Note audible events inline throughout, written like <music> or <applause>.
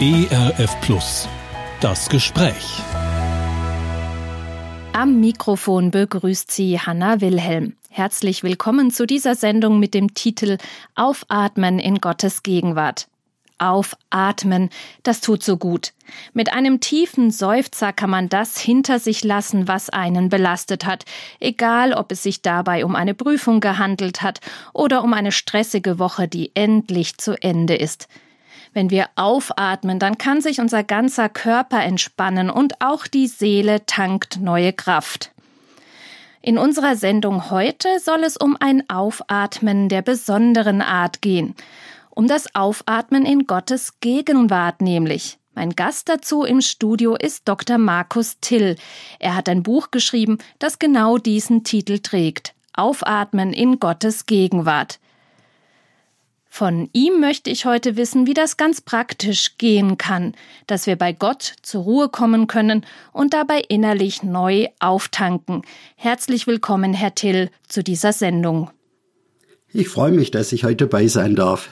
ERF Plus. Das Gespräch. Am Mikrofon begrüßt sie Hanna Wilhelm. Herzlich willkommen zu dieser Sendung mit dem Titel Aufatmen in Gottes Gegenwart. Aufatmen, das tut so gut. Mit einem tiefen Seufzer kann man das hinter sich lassen, was einen belastet hat, egal ob es sich dabei um eine Prüfung gehandelt hat oder um eine stressige Woche, die endlich zu Ende ist. Wenn wir aufatmen, dann kann sich unser ganzer Körper entspannen und auch die Seele tankt neue Kraft. In unserer Sendung heute soll es um ein Aufatmen der besonderen Art gehen. Um das Aufatmen in Gottes Gegenwart nämlich. Mein Gast dazu im Studio ist Dr. Markus Till. Er hat ein Buch geschrieben, das genau diesen Titel trägt. Aufatmen in Gottes Gegenwart. Von ihm möchte ich heute wissen, wie das ganz praktisch gehen kann, dass wir bei Gott zur Ruhe kommen können und dabei innerlich neu auftanken. Herzlich willkommen, Herr Till, zu dieser Sendung. Ich freue mich, dass ich heute bei sein darf.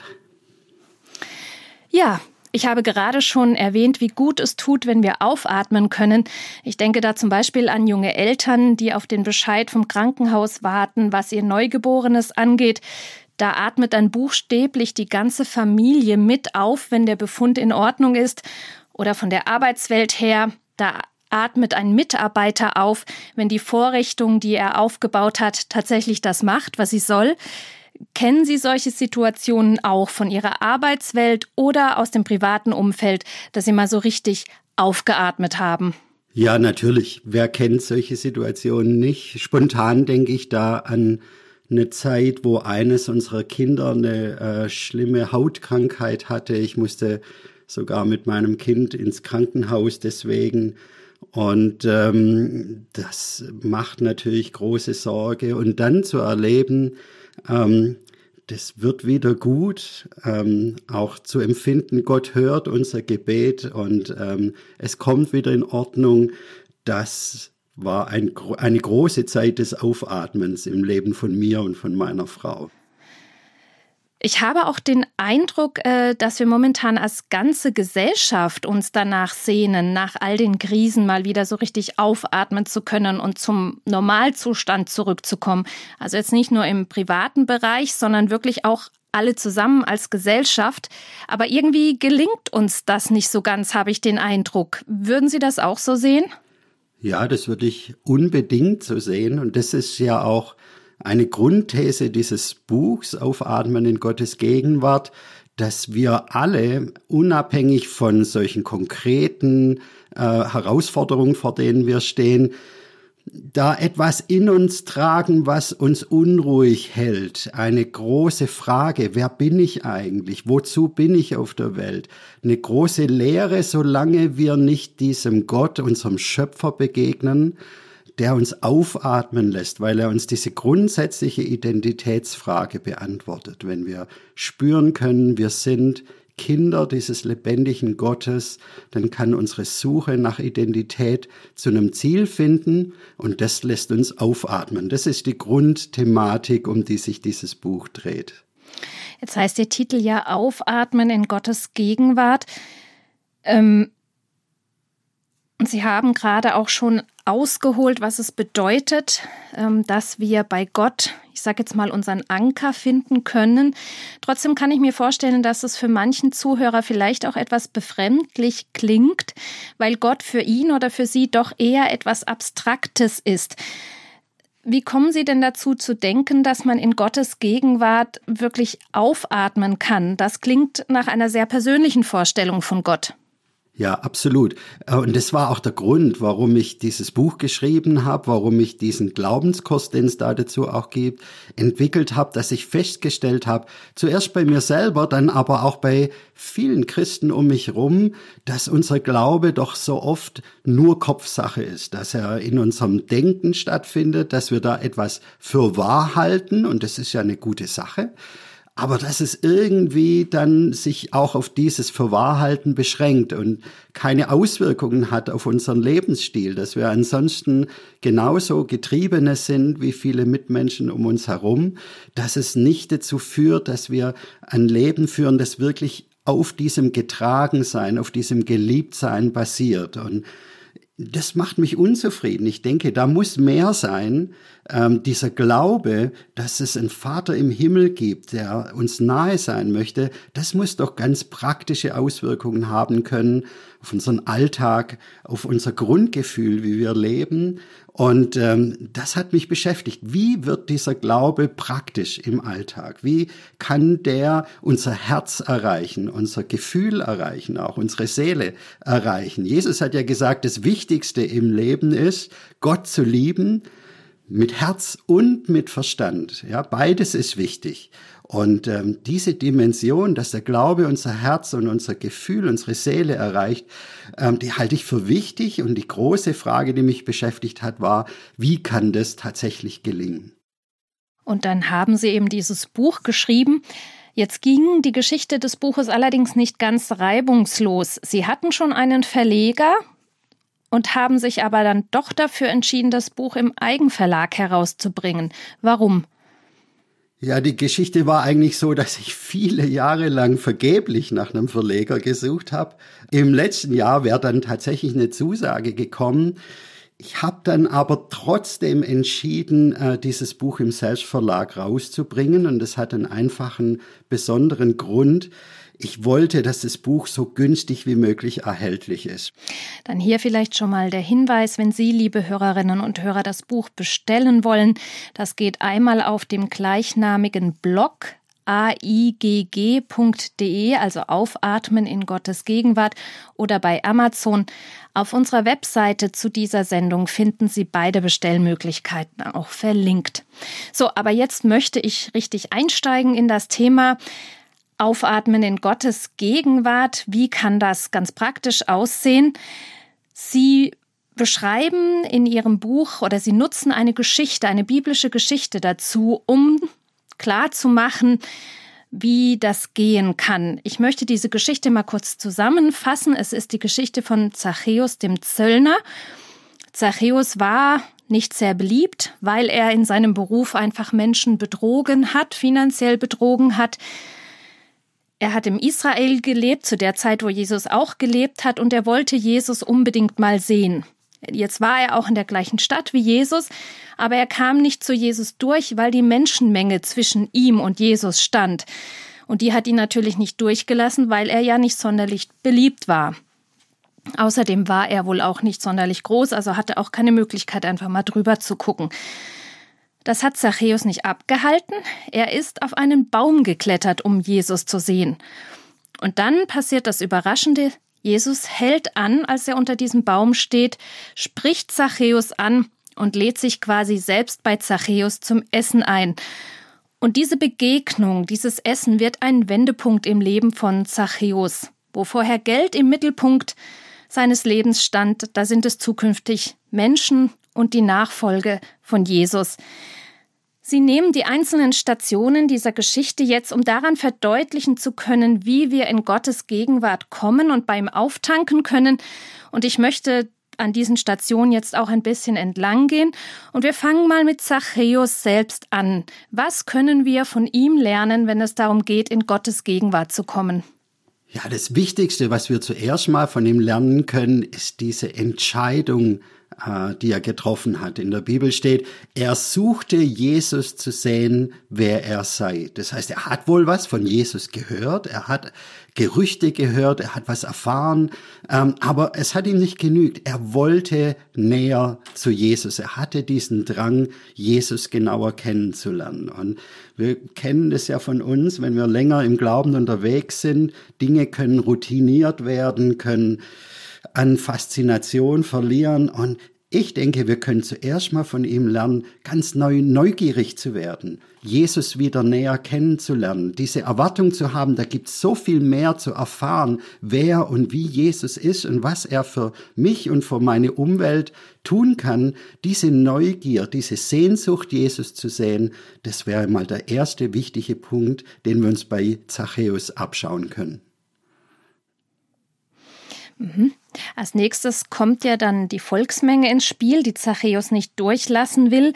Ja, ich habe gerade schon erwähnt, wie gut es tut, wenn wir aufatmen können. Ich denke da zum Beispiel an junge Eltern, die auf den Bescheid vom Krankenhaus warten, was ihr Neugeborenes angeht. Da atmet dann buchstäblich die ganze Familie mit auf, wenn der Befund in Ordnung ist. Oder von der Arbeitswelt her, da atmet ein Mitarbeiter auf, wenn die Vorrichtung, die er aufgebaut hat, tatsächlich das macht, was sie soll. Kennen Sie solche Situationen auch von Ihrer Arbeitswelt oder aus dem privaten Umfeld, dass Sie mal so richtig aufgeatmet haben? Ja, natürlich. Wer kennt solche Situationen nicht? Spontan denke ich da an eine Zeit, wo eines unserer Kinder eine äh, schlimme Hautkrankheit hatte. Ich musste sogar mit meinem Kind ins Krankenhaus deswegen. Und ähm, das macht natürlich große Sorge. Und dann zu erleben, ähm, das wird wieder gut, ähm, auch zu empfinden, Gott hört unser Gebet und ähm, es kommt wieder in Ordnung, das war ein, eine große Zeit des Aufatmens im Leben von mir und von meiner Frau. Ich habe auch den Eindruck, äh, dass wir momentan als ganze Gesellschaft uns danach sehnen, nach all den Krisen mal wieder so richtig aufatmen zu können und zum Normalzustand zurückzukommen. Also jetzt nicht nur im privaten Bereich, sondern wirklich auch alle zusammen als Gesellschaft. Aber irgendwie gelingt uns das nicht so ganz, habe ich den Eindruck. Würden Sie das auch so sehen? Ja, das würde ich unbedingt so sehen. Und das ist ja auch eine Grundthese dieses Buchs, Aufatmen in Gottes Gegenwart, dass wir alle, unabhängig von solchen konkreten äh, Herausforderungen, vor denen wir stehen, da etwas in uns tragen, was uns unruhig hält. Eine große Frage, wer bin ich eigentlich? Wozu bin ich auf der Welt? Eine große Lehre, solange wir nicht diesem Gott, unserem Schöpfer begegnen, der uns aufatmen lässt, weil er uns diese grundsätzliche Identitätsfrage beantwortet. Wenn wir spüren können, wir sind Kinder dieses lebendigen Gottes, dann kann unsere Suche nach Identität zu einem Ziel finden und das lässt uns aufatmen. Das ist die Grundthematik, um die sich dieses Buch dreht. Jetzt heißt der Titel ja Aufatmen in Gottes Gegenwart. Ähm, und Sie haben gerade auch schon ausgeholt, was es bedeutet, ähm, dass wir bei Gott, ich sage jetzt mal, unseren Anker finden können. Trotzdem kann ich mir vorstellen, dass es für manchen Zuhörer vielleicht auch etwas befremdlich klingt, weil Gott für ihn oder für sie doch eher etwas Abstraktes ist. Wie kommen Sie denn dazu zu denken, dass man in Gottes Gegenwart wirklich aufatmen kann? Das klingt nach einer sehr persönlichen Vorstellung von Gott. Ja, absolut. Äh, und das war auch der Grund, warum ich dieses Buch geschrieben habe, warum ich diesen Glaubenskurs, den es da dazu auch gibt, entwickelt habe, dass ich festgestellt habe, zuerst bei mir selber, dann aber auch bei vielen Christen um mich rum, dass unser Glaube doch so oft nur Kopfsache ist, dass er in unserem Denken stattfindet, dass wir da etwas für wahr halten und das ist ja eine gute Sache aber dass es irgendwie dann sich auch auf dieses Verwahrhalten beschränkt und keine Auswirkungen hat auf unseren Lebensstil, dass wir ansonsten genauso Getriebene sind wie viele Mitmenschen um uns herum, dass es nicht dazu führt, dass wir ein Leben führen, das wirklich auf diesem Getragensein, auf diesem Geliebtsein basiert. Und das macht mich unzufrieden. Ich denke, da muss mehr sein. Ähm, dieser Glaube, dass es einen Vater im Himmel gibt, der uns nahe sein möchte, das muss doch ganz praktische Auswirkungen haben können auf unseren Alltag, auf unser Grundgefühl, wie wir leben. Und ähm, das hat mich beschäftigt. Wie wird dieser Glaube praktisch im Alltag? Wie kann der unser Herz erreichen, unser Gefühl erreichen, auch unsere Seele erreichen? Jesus hat ja gesagt, das Wichtigste im Leben ist, Gott zu lieben mit Herz und mit Verstand. Ja, beides ist wichtig. Und ähm, diese Dimension, dass der Glaube unser Herz und unser Gefühl, unsere Seele erreicht, ähm, die halte ich für wichtig. Und die große Frage, die mich beschäftigt hat, war, wie kann das tatsächlich gelingen? Und dann haben Sie eben dieses Buch geschrieben. Jetzt ging die Geschichte des Buches allerdings nicht ganz reibungslos. Sie hatten schon einen Verleger und haben sich aber dann doch dafür entschieden, das Buch im Eigenverlag herauszubringen. Warum? Ja, die Geschichte war eigentlich so, dass ich viele Jahre lang vergeblich nach einem Verleger gesucht habe. Im letzten Jahr wäre dann tatsächlich eine Zusage gekommen. Ich habe dann aber trotzdem entschieden, äh, dieses Buch im Selbstverlag rauszubringen und das hat einen einfachen, besonderen Grund ich wollte, dass das Buch so günstig wie möglich erhältlich ist. Dann hier vielleicht schon mal der Hinweis, wenn Sie, liebe Hörerinnen und Hörer, das Buch bestellen wollen. Das geht einmal auf dem gleichnamigen Blog aigg.de, also aufatmen in Gottes Gegenwart oder bei Amazon. Auf unserer Webseite zu dieser Sendung finden Sie beide Bestellmöglichkeiten auch verlinkt. So, aber jetzt möchte ich richtig einsteigen in das Thema. Aufatmen in Gottes Gegenwart. Wie kann das ganz praktisch aussehen? Sie beschreiben in Ihrem Buch oder Sie nutzen eine Geschichte, eine biblische Geschichte dazu, um klarzumachen, wie das gehen kann. Ich möchte diese Geschichte mal kurz zusammenfassen. Es ist die Geschichte von Zachäus dem Zöllner. Zachäus war nicht sehr beliebt, weil er in seinem Beruf einfach Menschen betrogen hat, finanziell betrogen hat. Er hat im Israel gelebt, zu der Zeit, wo Jesus auch gelebt hat, und er wollte Jesus unbedingt mal sehen. Jetzt war er auch in der gleichen Stadt wie Jesus, aber er kam nicht zu Jesus durch, weil die Menschenmenge zwischen ihm und Jesus stand. Und die hat ihn natürlich nicht durchgelassen, weil er ja nicht sonderlich beliebt war. Außerdem war er wohl auch nicht sonderlich groß, also hatte auch keine Möglichkeit, einfach mal drüber zu gucken. Das hat Zachäus nicht abgehalten. Er ist auf einen Baum geklettert, um Jesus zu sehen. Und dann passiert das Überraschende. Jesus hält an, als er unter diesem Baum steht, spricht Zachäus an und lädt sich quasi selbst bei Zachäus zum Essen ein. Und diese Begegnung, dieses Essen wird ein Wendepunkt im Leben von Zachäus. Wo vorher Geld im Mittelpunkt seines Lebens stand, da sind es zukünftig Menschen und die Nachfolge von Jesus. Sie nehmen die einzelnen Stationen dieser Geschichte jetzt, um daran verdeutlichen zu können, wie wir in Gottes Gegenwart kommen und beim Auftanken können. Und ich möchte an diesen Stationen jetzt auch ein bisschen entlang gehen. Und wir fangen mal mit Zachäus selbst an. Was können wir von ihm lernen, wenn es darum geht, in Gottes Gegenwart zu kommen? Ja, das Wichtigste, was wir zuerst mal von ihm lernen können, ist diese Entscheidung, die er getroffen hat. In der Bibel steht, er suchte Jesus zu sehen, wer er sei. Das heißt, er hat wohl was von Jesus gehört, er hat Gerüchte gehört, er hat was erfahren, ähm, aber es hat ihm nicht genügt. Er wollte näher zu Jesus. Er hatte diesen Drang, Jesus genauer kennenzulernen. Und wir kennen das ja von uns, wenn wir länger im Glauben unterwegs sind. Dinge können routiniert werden, können an Faszination verlieren. Und ich denke, wir können zuerst mal von ihm lernen, ganz neu neugierig zu werden, Jesus wieder näher kennenzulernen, diese Erwartung zu haben, da gibt es so viel mehr zu erfahren, wer und wie Jesus ist und was er für mich und für meine Umwelt tun kann. Diese Neugier, diese Sehnsucht, Jesus zu sehen, das wäre mal der erste wichtige Punkt, den wir uns bei Zachäus abschauen können. Mhm. Als nächstes kommt ja dann die Volksmenge ins Spiel, die Zachäus nicht durchlassen will.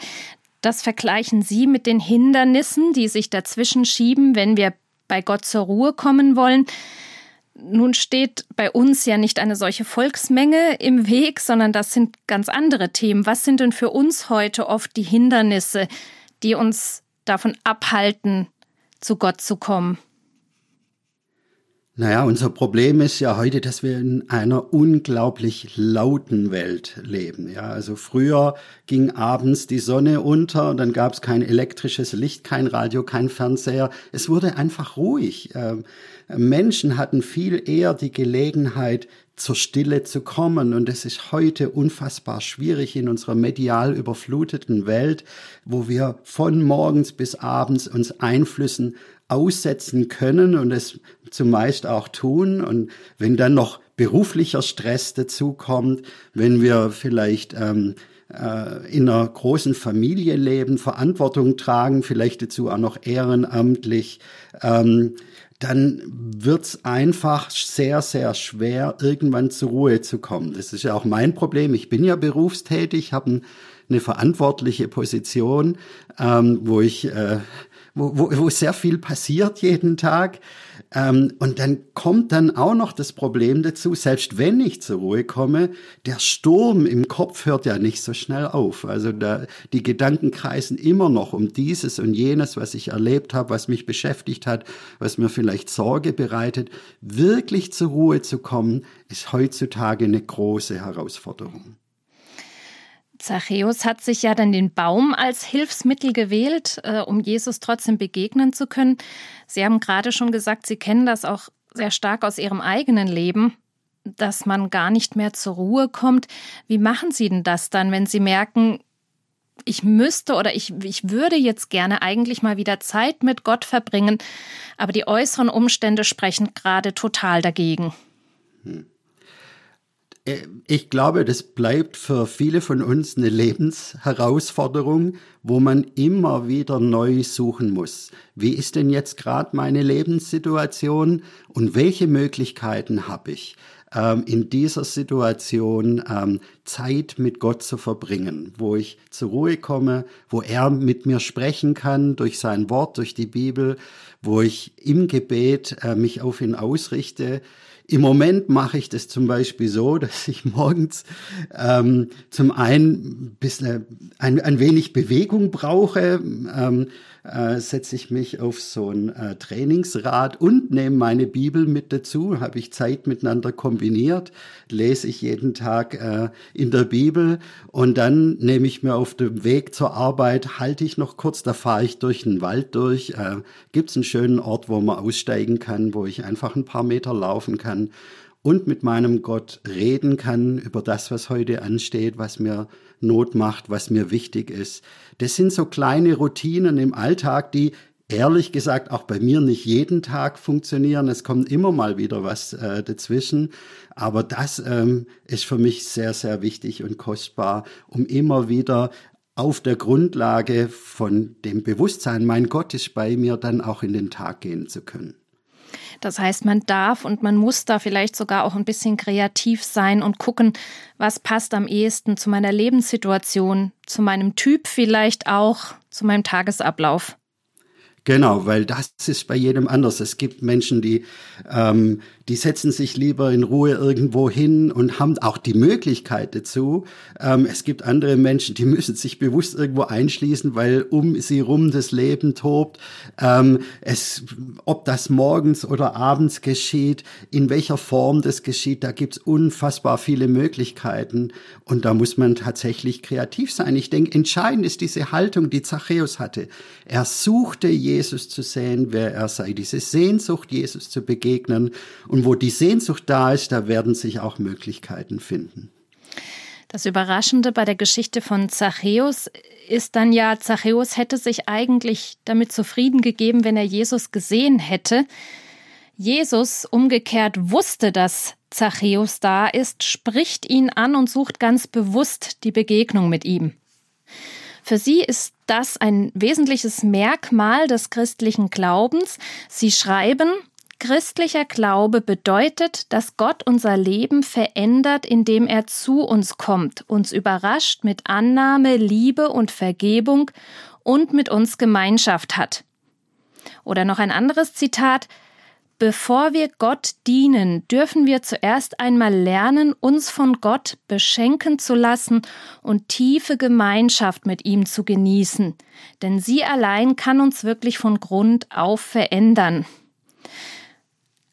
Das vergleichen Sie mit den Hindernissen, die sich dazwischen schieben, wenn wir bei Gott zur Ruhe kommen wollen. nun steht bei uns ja nicht eine solche Volksmenge im Weg, sondern das sind ganz andere Themen. Was sind denn für uns heute oft die Hindernisse, die uns davon abhalten, zu Gott zu kommen? Naja, unser Problem ist ja heute, dass wir in einer unglaublich lauten Welt leben. Ja, also früher ging abends die Sonne unter und dann gab es kein elektrisches Licht, kein Radio, kein Fernseher. Es wurde einfach ruhig. Ähm, Menschen hatten viel eher die Gelegenheit, zur Stille zu kommen. Und es ist heute unfassbar schwierig in unserer medial überfluteten Welt, wo wir von morgens bis abends uns Einflüssen aussetzen können und es zumeist auch tun. Und wenn dann noch beruflicher Stress dazukommt, wenn wir vielleicht ähm, äh, in einer großen Familie leben, Verantwortung tragen, vielleicht dazu auch noch ehrenamtlich, ähm, dann wird's einfach sehr, sehr schwer, irgendwann zur Ruhe zu kommen. Das ist ja auch mein Problem. Ich bin ja berufstätig, habe eine verantwortliche Position, ähm, wo ich äh, wo, wo, wo sehr viel passiert jeden Tag. Ähm, und dann kommt dann auch noch das Problem dazu, selbst wenn ich zur Ruhe komme, der Sturm im Kopf hört ja nicht so schnell auf. Also da, die Gedanken kreisen immer noch um dieses und jenes, was ich erlebt habe, was mich beschäftigt hat, was mir vielleicht Sorge bereitet. Wirklich zur Ruhe zu kommen, ist heutzutage eine große Herausforderung. Zachäus hat sich ja dann den Baum als Hilfsmittel gewählt, äh, um Jesus trotzdem begegnen zu können. Sie haben gerade schon gesagt, Sie kennen das auch sehr stark aus Ihrem eigenen Leben, dass man gar nicht mehr zur Ruhe kommt. Wie machen Sie denn das dann, wenn Sie merken, ich müsste oder ich, ich würde jetzt gerne eigentlich mal wieder Zeit mit Gott verbringen, aber die äußeren Umstände sprechen gerade total dagegen? Hm. Äh, ich glaube, das bleibt für viele von uns eine Lebensherausforderung, wo man immer wieder neu suchen muss. Wie ist denn jetzt gerade meine Lebenssituation und welche Möglichkeiten habe ich? Ähm, in dieser Situation ähm, Zeit mit Gott zu verbringen, wo ich zur Ruhe komme, wo er mit mir sprechen kann durch sein Wort, durch die Bibel, wo ich im Gebet äh, mich auf ihn ausrichte, im Moment mache ich das zum Beispiel so, dass ich morgens ähm, zum einen bisschen, ein, ein wenig Bewegung brauche. Ähm, äh, setze ich mich auf so ein äh, Trainingsrad und nehme meine Bibel mit dazu, habe ich Zeit miteinander kombiniert, lese ich jeden Tag äh, in der Bibel und dann nehme ich mir auf dem Weg zur Arbeit, halte ich noch kurz, da fahre ich durch den Wald durch, äh, gibt es einen schönen Ort, wo man aussteigen kann, wo ich einfach ein paar Meter laufen kann und mit meinem Gott reden kann über das, was heute ansteht, was mir Not macht, was mir wichtig ist. Das sind so kleine Routinen im Alltag, die ehrlich gesagt auch bei mir nicht jeden Tag funktionieren. Es kommt immer mal wieder was äh, dazwischen. Aber das ähm, ist für mich sehr, sehr wichtig und kostbar, um immer wieder auf der Grundlage von dem Bewusstsein, mein Gott ist bei mir, dann auch in den Tag gehen zu können. Das heißt, man darf und man muss da vielleicht sogar auch ein bisschen kreativ sein und gucken, was passt am ehesten zu meiner Lebenssituation, zu meinem Typ vielleicht auch, zu meinem Tagesablauf. Genau, weil das ist bei jedem anders. Es gibt Menschen, die, ähm, die setzen sich lieber in Ruhe irgendwo hin und haben auch die Möglichkeit dazu. Ähm, es gibt andere Menschen, die <laughs> müssen sich bewusst irgendwo einschließen, weil um sie rum das Leben tobt. Ähm, es, ob das morgens oder abends geschieht, in welcher Form das geschieht, da gibt's unfassbar viele Möglichkeiten und da muss man tatsächlich kreativ sein. Ich denke, entscheidend ist diese Haltung, die Zachäus hatte. Er suchte Jesus zu sehen, wer er sei. Diese Sehnsucht, Jesus zu begegnen. Wo die Sehnsucht da ist, da werden sich auch Möglichkeiten finden. Das Überraschende bei der Geschichte von Zachäus ist dann ja, Zachäus hätte sich eigentlich damit zufrieden gegeben, wenn er Jesus gesehen hätte. Jesus umgekehrt wusste, dass Zachäus da ist, spricht ihn an und sucht ganz bewusst die Begegnung mit ihm. Für sie ist das ein wesentliches Merkmal des christlichen Glaubens. Sie schreiben, Christlicher Glaube bedeutet, dass Gott unser Leben verändert, indem er zu uns kommt, uns überrascht mit Annahme, Liebe und Vergebung und mit uns Gemeinschaft hat. Oder noch ein anderes Zitat Bevor wir Gott dienen, dürfen wir zuerst einmal lernen, uns von Gott beschenken zu lassen und tiefe Gemeinschaft mit ihm zu genießen. Denn sie allein kann uns wirklich von Grund auf verändern.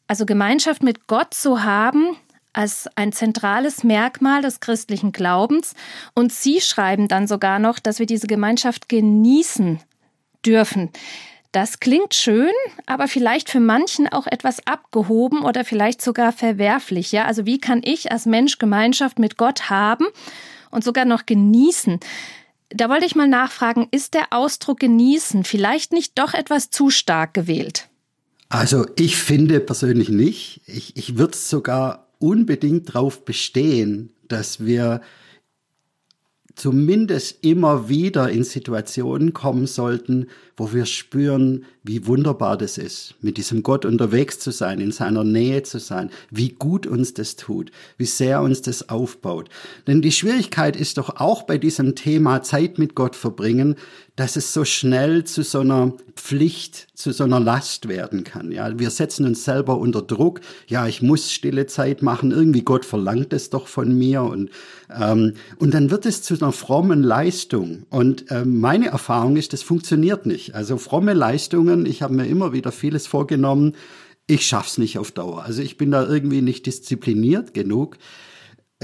Also Gemeinschaft mit Gott zu haben, als ein zentrales Merkmal des christlichen Glaubens. Und Sie schreiben dann sogar noch, dass wir diese Gemeinschaft genießen dürfen. Das klingt schön, aber vielleicht für manchen auch etwas abgehoben oder vielleicht sogar verwerflich. Ja, also wie kann ich als Mensch Gemeinschaft mit Gott haben und sogar noch genießen? Da wollte ich mal nachfragen, ist der Ausdruck genießen vielleicht nicht doch etwas zu stark gewählt? Also ich finde persönlich nicht. Ich, ich würde sogar unbedingt darauf bestehen, dass wir zumindest immer wieder in Situationen kommen sollten, wo wir spüren, wie wunderbar das ist, mit diesem Gott unterwegs zu sein, in seiner Nähe zu sein, wie gut uns das tut, wie sehr uns das aufbaut. Denn die Schwierigkeit ist doch auch bei diesem Thema Zeit mit Gott verbringen, dass es so schnell zu so einer Pflicht, zu so einer Last werden kann. Ja, wir setzen uns selber unter Druck. Ja, ich muss stille Zeit machen. Irgendwie Gott verlangt es doch von mir und ähm, und dann wird es zu einer frommen Leistung. Und ähm, meine Erfahrung ist, das funktioniert nicht nicht. Also fromme Leistungen, ich habe mir immer wieder vieles vorgenommen. Ich schaff's nicht auf Dauer. Also ich bin da irgendwie nicht diszipliniert genug.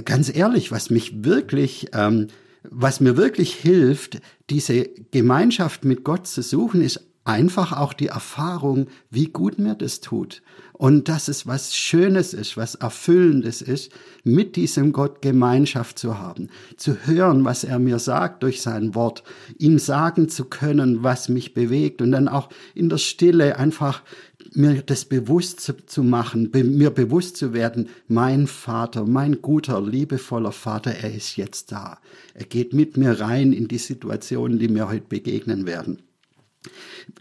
Ganz ehrlich, was mich wirklich, ähm, was mir wirklich hilft, diese Gemeinschaft mit Gott zu suchen, ist einfach auch die Erfahrung, wie gut mir das tut. Und dass es was Schönes ist, was Erfüllendes ist, mit diesem Gott Gemeinschaft zu haben, zu hören, was er mir sagt durch sein Wort, ihm sagen zu können, was mich bewegt und dann auch in der Stille einfach mir das bewusst zu, zu machen, be, mir bewusst zu werden, mein Vater, mein guter, liebevoller Vater, er ist jetzt da. Er geht mit mir rein in die Situationen, die mir heute begegnen werden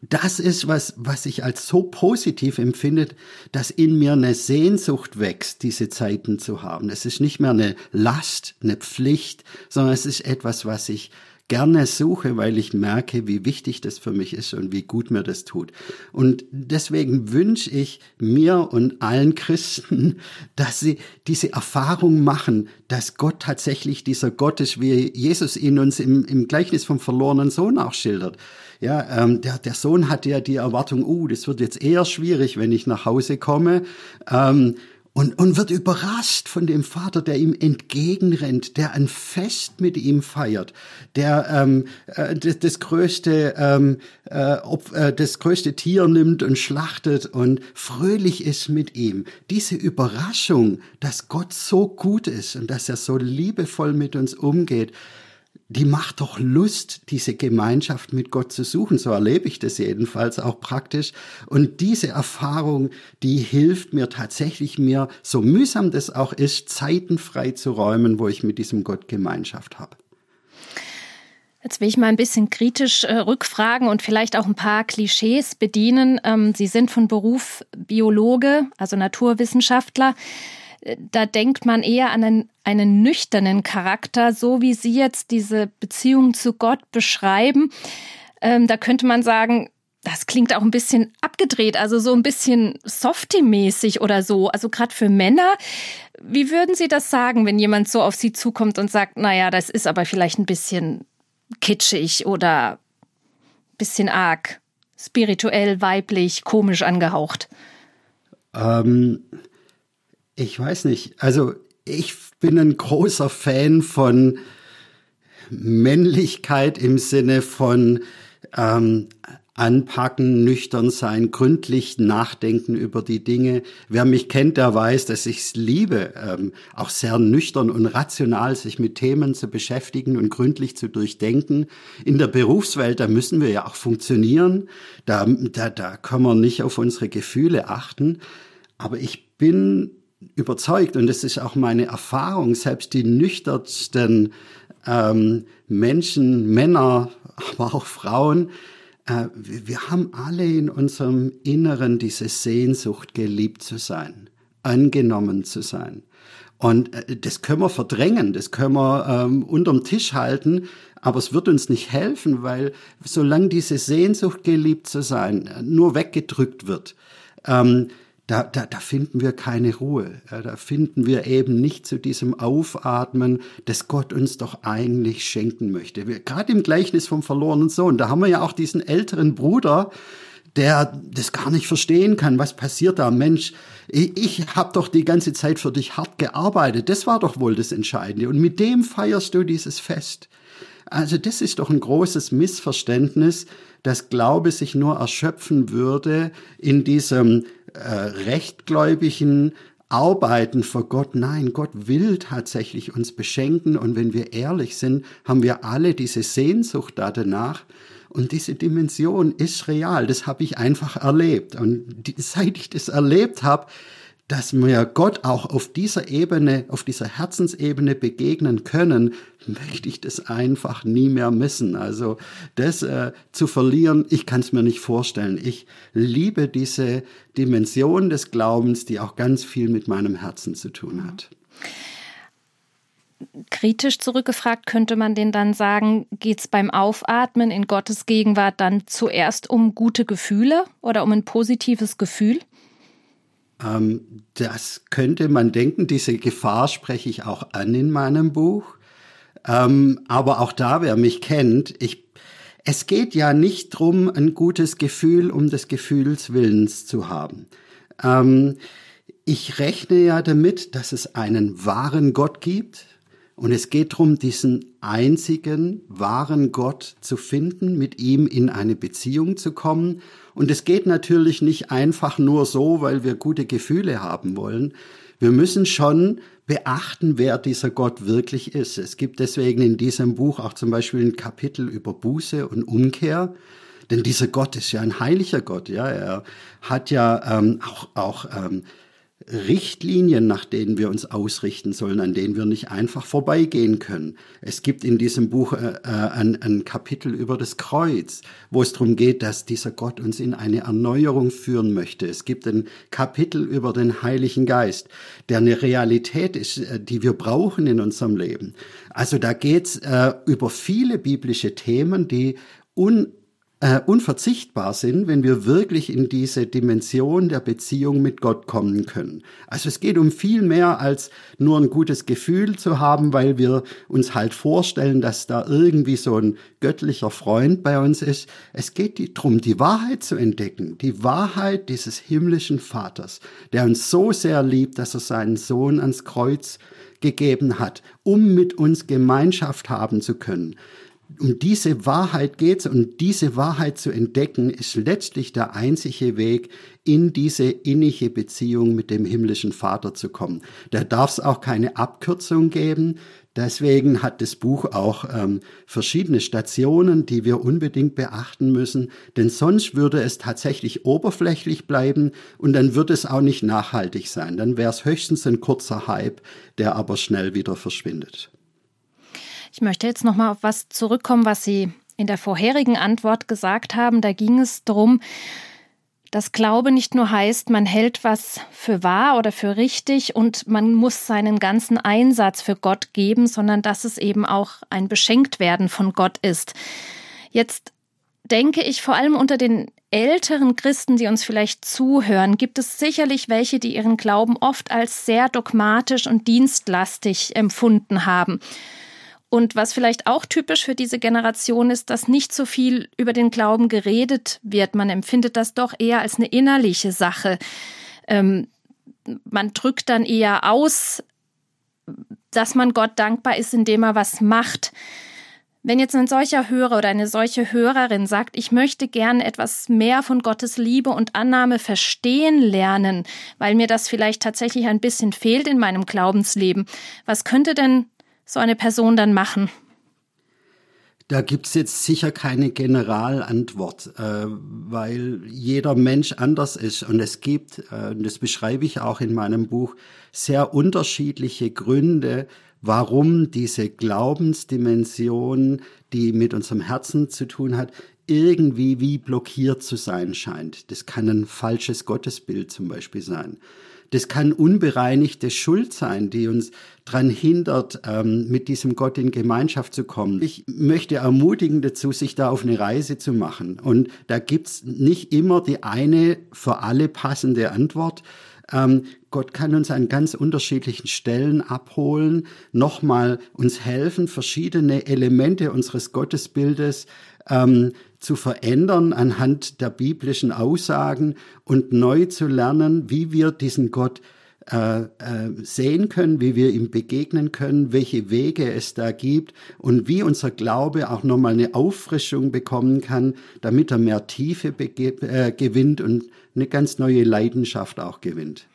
das ist was, was ich als so positiv empfinde, dass in mir eine Sehnsucht wächst, diese Zeiten zu haben. Es ist nicht mehr eine Last, eine Pflicht, sondern es ist etwas, was ich gerne suche, weil ich merke, wie wichtig das für mich ist und wie gut mir das tut. Und deswegen wünsche ich mir und allen Christen, <laughs> dass sie diese Erfahrung machen, dass Gott tatsächlich dieser Gott ist, wie Jesus ihn uns im, im Gleichnis vom verlorenen Sohn auch schildert. Ja, ähm, der, der Sohn hatte ja die Erwartung, uh, das wird jetzt eher schwierig, wenn ich nach Hause komme. Ähm, und, und wird überrascht von dem Vater, der ihm entgegenrennt, der ein Fest mit ihm feiert, der ähm, äh, das, das größte ähm, äh, ob, äh, das größte Tier nimmt und schlachtet und fröhlich ist mit ihm. Diese Überraschung, dass Gott so gut ist und dass er so liebevoll mit uns umgeht, die macht doch Lust, diese Gemeinschaft mit Gott zu suchen. So erlebe ich das jedenfalls auch praktisch. Und diese Erfahrung, die hilft mir tatsächlich mir, so mühsam das auch ist, Zeiten frei zu räumen, wo ich mit diesem Gott Gemeinschaft habe. Jetzt will ich mal ein bisschen kritisch äh, rückfragen und vielleicht auch ein paar Klischees bedienen. Ähm, Sie sind von Beruf Biologe, also Naturwissenschaftler da denkt man eher an einen, einen nüchternen Charakter, so wie Sie jetzt diese Beziehung zu Gott beschreiben. Ähm, da könnte man sagen, das klingt auch ein bisschen abgedreht, also so ein bisschen Softie-mäßig oder so. Also gerade für Männer. Wie würden Sie das sagen, wenn jemand so auf Sie zukommt und sagt, naja, das ist aber vielleicht ein bisschen kitschig oder ein bisschen arg, spirituell, weiblich, komisch angehaucht? Ähm, ich weiß nicht. Also ich bin ein großer Fan von Männlichkeit im Sinne von ähm, anpacken, nüchtern sein, gründlich nachdenken über die Dinge. Wer mich kennt, der weiß, dass ich es liebe, ähm, auch sehr nüchtern und rational sich mit Themen zu beschäftigen und gründlich zu durchdenken. In der Berufswelt, da müssen wir ja auch funktionieren. Da, da, da können wir nicht auf unsere Gefühle achten. Aber ich bin überzeugt, und das ist auch meine Erfahrung, selbst die nüchternsten ähm, Menschen, Männer, aber auch Frauen, äh, wir haben alle in unserem Inneren diese Sehnsucht, geliebt zu sein, angenommen zu sein. Und äh, das können wir verdrängen, das können wir ähm, unterm Tisch halten, aber es wird uns nicht helfen, weil solange diese Sehnsucht, geliebt zu sein, nur weggedrückt wird, ähm, da, da, da finden wir keine Ruhe. Da finden wir eben nicht zu diesem Aufatmen, das Gott uns doch eigentlich schenken möchte. Wir, gerade im Gleichnis vom verlorenen Sohn, da haben wir ja auch diesen älteren Bruder, der das gar nicht verstehen kann, was passiert da. Mensch, ich, ich habe doch die ganze Zeit für dich hart gearbeitet. Das war doch wohl das Entscheidende. Und mit dem feierst du dieses Fest. Also das ist doch ein großes Missverständnis, dass Glaube sich nur erschöpfen würde in diesem äh, rechtgläubigen Arbeiten vor Gott. Nein, Gott will tatsächlich uns beschenken und wenn wir ehrlich sind, haben wir alle diese Sehnsucht da danach. Und diese Dimension ist real, das habe ich einfach erlebt. Und seit ich das erlebt habe, dass wir Gott auch auf dieser Ebene, auf dieser Herzensebene begegnen können, möchte ich das einfach nie mehr missen. Also das äh, zu verlieren, ich kann es mir nicht vorstellen. Ich liebe diese Dimension des Glaubens, die auch ganz viel mit meinem Herzen zu tun hat. Kritisch zurückgefragt könnte man den dann sagen, geht es beim Aufatmen in Gottes Gegenwart dann zuerst um gute Gefühle oder um ein positives Gefühl? Ähm, das könnte man denken, diese Gefahr spreche ich auch an in meinem Buch. Ähm, aber auch da, wer mich kennt, ich, es geht ja nicht drum, ein gutes Gefühl um des Gefühls Willens zu haben. Ähm, ich rechne ja damit, dass es einen wahren Gott gibt, und es geht darum, diesen einzigen wahren Gott zu finden, mit ihm in eine Beziehung zu kommen. Und es geht natürlich nicht einfach nur so, weil wir gute Gefühle haben wollen. Wir müssen schon beachten, wer dieser Gott wirklich ist. Es gibt deswegen in diesem Buch auch zum Beispiel ein Kapitel über Buße und Umkehr. Denn dieser Gott ist ja ein heiliger Gott, ja. Er hat ja ähm, auch, auch ähm, Richtlinien, nach denen wir uns ausrichten sollen, an denen wir nicht einfach vorbeigehen können. Es gibt in diesem Buch äh, äh, ein, ein Kapitel über das Kreuz, wo es darum geht, dass dieser Gott uns in eine Erneuerung führen möchte. Es gibt ein Kapitel über den Heiligen Geist, der eine Realität ist, äh, die wir brauchen in unserem Leben. Also da geht's äh, über viele biblische Themen, die un äh, unverzichtbar sind, wenn wir wirklich in diese Dimension der Beziehung mit Gott kommen können. Also es geht um viel mehr als nur ein gutes Gefühl zu haben, weil wir uns halt vorstellen, dass da irgendwie so ein göttlicher Freund bei uns ist. Es geht darum, die Wahrheit zu entdecken, die Wahrheit dieses himmlischen Vaters, der uns so sehr liebt, dass er seinen Sohn ans Kreuz gegeben hat, um mit uns Gemeinschaft haben zu können um diese Wahrheit geht's und diese Wahrheit zu entdecken ist letztlich der einzige Weg, in diese innige Beziehung mit dem himmlischen Vater zu kommen. Da darf es auch keine Abkürzung geben. Deswegen hat das Buch auch ähm, verschiedene Stationen, die wir unbedingt beachten müssen, denn sonst würde es tatsächlich oberflächlich bleiben und dann würde es auch nicht nachhaltig sein. Dann wäre es höchstens ein kurzer Hype, der aber schnell wieder verschwindet. Ich möchte jetzt noch mal auf was zurückkommen, was Sie in der vorherigen Antwort gesagt haben. Da ging es darum, dass Glaube nicht nur heißt, man hält was für wahr oder für richtig und man muss seinen ganzen Einsatz für Gott geben, sondern dass es eben auch ein Beschenktwerden von Gott ist. Jetzt denke ich, vor allem unter den älteren Christen, die uns vielleicht zuhören, gibt es sicherlich welche, die ihren Glauben oft als sehr dogmatisch und dienstlastig empfunden haben. Und was vielleicht auch typisch für diese Generation ist, dass nicht so viel über den Glauben geredet wird. Man empfindet das doch eher als eine innerliche Sache. Ähm, man drückt dann eher aus, dass man Gott dankbar ist, indem er was macht. Wenn jetzt ein solcher Hörer oder eine solche Hörerin sagt, ich möchte gern etwas mehr von Gottes Liebe und Annahme verstehen lernen, weil mir das vielleicht tatsächlich ein bisschen fehlt in meinem Glaubensleben, was könnte denn so eine Person dann machen? Da gibt's jetzt sicher keine Generalantwort, äh, weil jeder Mensch anders ist. Und es gibt, äh, das beschreibe ich auch in meinem Buch, sehr unterschiedliche Gründe, warum diese Glaubensdimension, die mit unserem Herzen zu tun hat, irgendwie wie blockiert zu sein scheint. Das kann ein falsches Gottesbild zum Beispiel sein. Das kann unbereinigte Schuld sein, die uns daran hindert, ähm, mit diesem Gott in Gemeinschaft zu kommen. Ich möchte ermutigen dazu, sich da auf eine Reise zu machen. Und da gibt's nicht immer die eine für alle passende Antwort. Ähm, Gott kann uns an ganz unterschiedlichen Stellen abholen, nochmal uns helfen, verschiedene Elemente unseres Gottesbildes ähm, zu verändern anhand der biblischen Aussagen und neu zu lernen, wie wir diesen Gott äh, äh, sehen können, wie wir ihm begegnen können, welche Wege es da gibt und wie unser Glaube auch nochmal eine Auffrischung bekommen kann, damit er mehr Tiefe äh, gewinnt und eine ganz neue Leidenschaft auch gewinnt.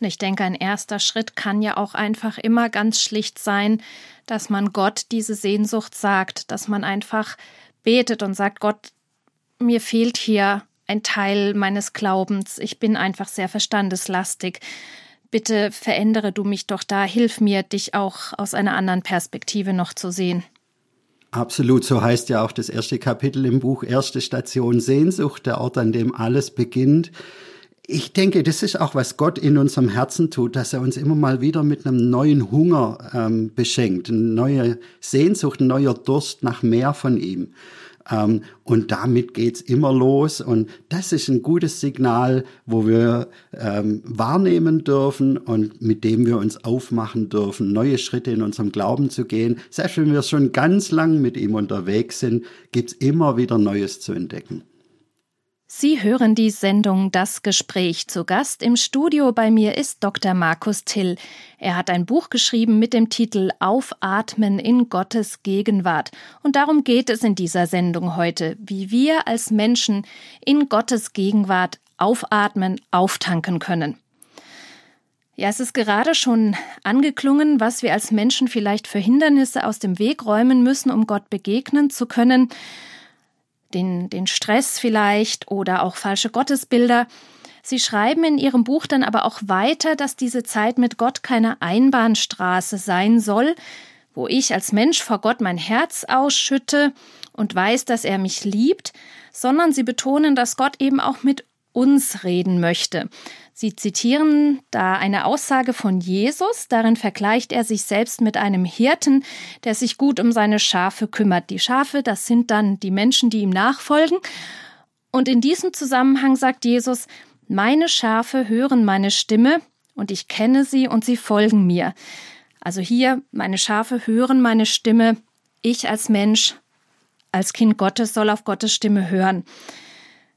Und ich denke, ein erster Schritt kann ja auch einfach immer ganz schlicht sein, dass man Gott diese Sehnsucht sagt, dass man einfach betet und sagt, Gott, mir fehlt hier ein Teil meines Glaubens, ich bin einfach sehr verstandeslastig. Bitte verändere du mich doch da, hilf mir, dich auch aus einer anderen Perspektive noch zu sehen. Absolut, so heißt ja auch das erste Kapitel im Buch Erste Station Sehnsucht, der Ort, an dem alles beginnt. Ich denke, das ist auch, was Gott in unserem Herzen tut, dass er uns immer mal wieder mit einem neuen Hunger ähm, beschenkt, eine neue Sehnsucht, ein neuer Durst nach mehr von ihm. Ähm, und damit geht's immer los. Und das ist ein gutes Signal, wo wir ähm, wahrnehmen dürfen und mit dem wir uns aufmachen dürfen, neue Schritte in unserem Glauben zu gehen. Selbst wenn wir schon ganz lang mit ihm unterwegs sind, gibt's immer wieder Neues zu entdecken. Sie hören die Sendung Das Gespräch. Zu Gast im Studio bei mir ist Dr. Markus Till. Er hat ein Buch geschrieben mit dem Titel Aufatmen in Gottes Gegenwart. Und darum geht es in dieser Sendung heute, wie wir als Menschen in Gottes Gegenwart aufatmen, auftanken können. Ja, es ist gerade schon angeklungen, was wir als Menschen vielleicht für Hindernisse aus dem Weg räumen müssen, um Gott begegnen zu können den, den Stress vielleicht oder auch falsche Gottesbilder. Sie schreiben in Ihrem Buch dann aber auch weiter, dass diese Zeit mit Gott keine Einbahnstraße sein soll, wo ich als Mensch vor Gott mein Herz ausschütte und weiß, dass er mich liebt, sondern sie betonen, dass Gott eben auch mit uns reden möchte. Sie zitieren da eine Aussage von Jesus, darin vergleicht er sich selbst mit einem Hirten, der sich gut um seine Schafe kümmert. Die Schafe, das sind dann die Menschen, die ihm nachfolgen. Und in diesem Zusammenhang sagt Jesus, meine Schafe hören meine Stimme und ich kenne sie und sie folgen mir. Also hier, meine Schafe hören meine Stimme, ich als Mensch, als Kind Gottes soll auf Gottes Stimme hören.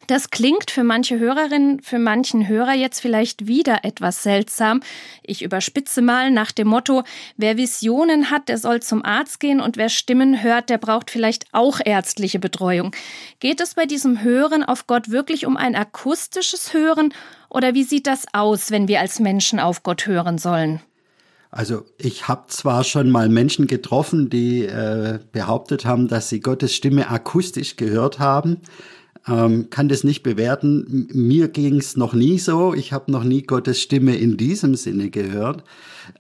Das klingt für manche Hörerinnen, für manchen Hörer jetzt vielleicht wieder etwas seltsam. Ich überspitze mal nach dem Motto, wer Visionen hat, der soll zum Arzt gehen und wer Stimmen hört, der braucht vielleicht auch ärztliche Betreuung. Geht es bei diesem Hören auf Gott wirklich um ein akustisches Hören oder wie sieht das aus, wenn wir als Menschen auf Gott hören sollen? Also ich habe zwar schon mal Menschen getroffen, die äh, behauptet haben, dass sie Gottes Stimme akustisch gehört haben ähm, kann das nicht bewerten. Mir ging es noch nie so. Ich habe noch nie Gottes Stimme in diesem Sinne gehört.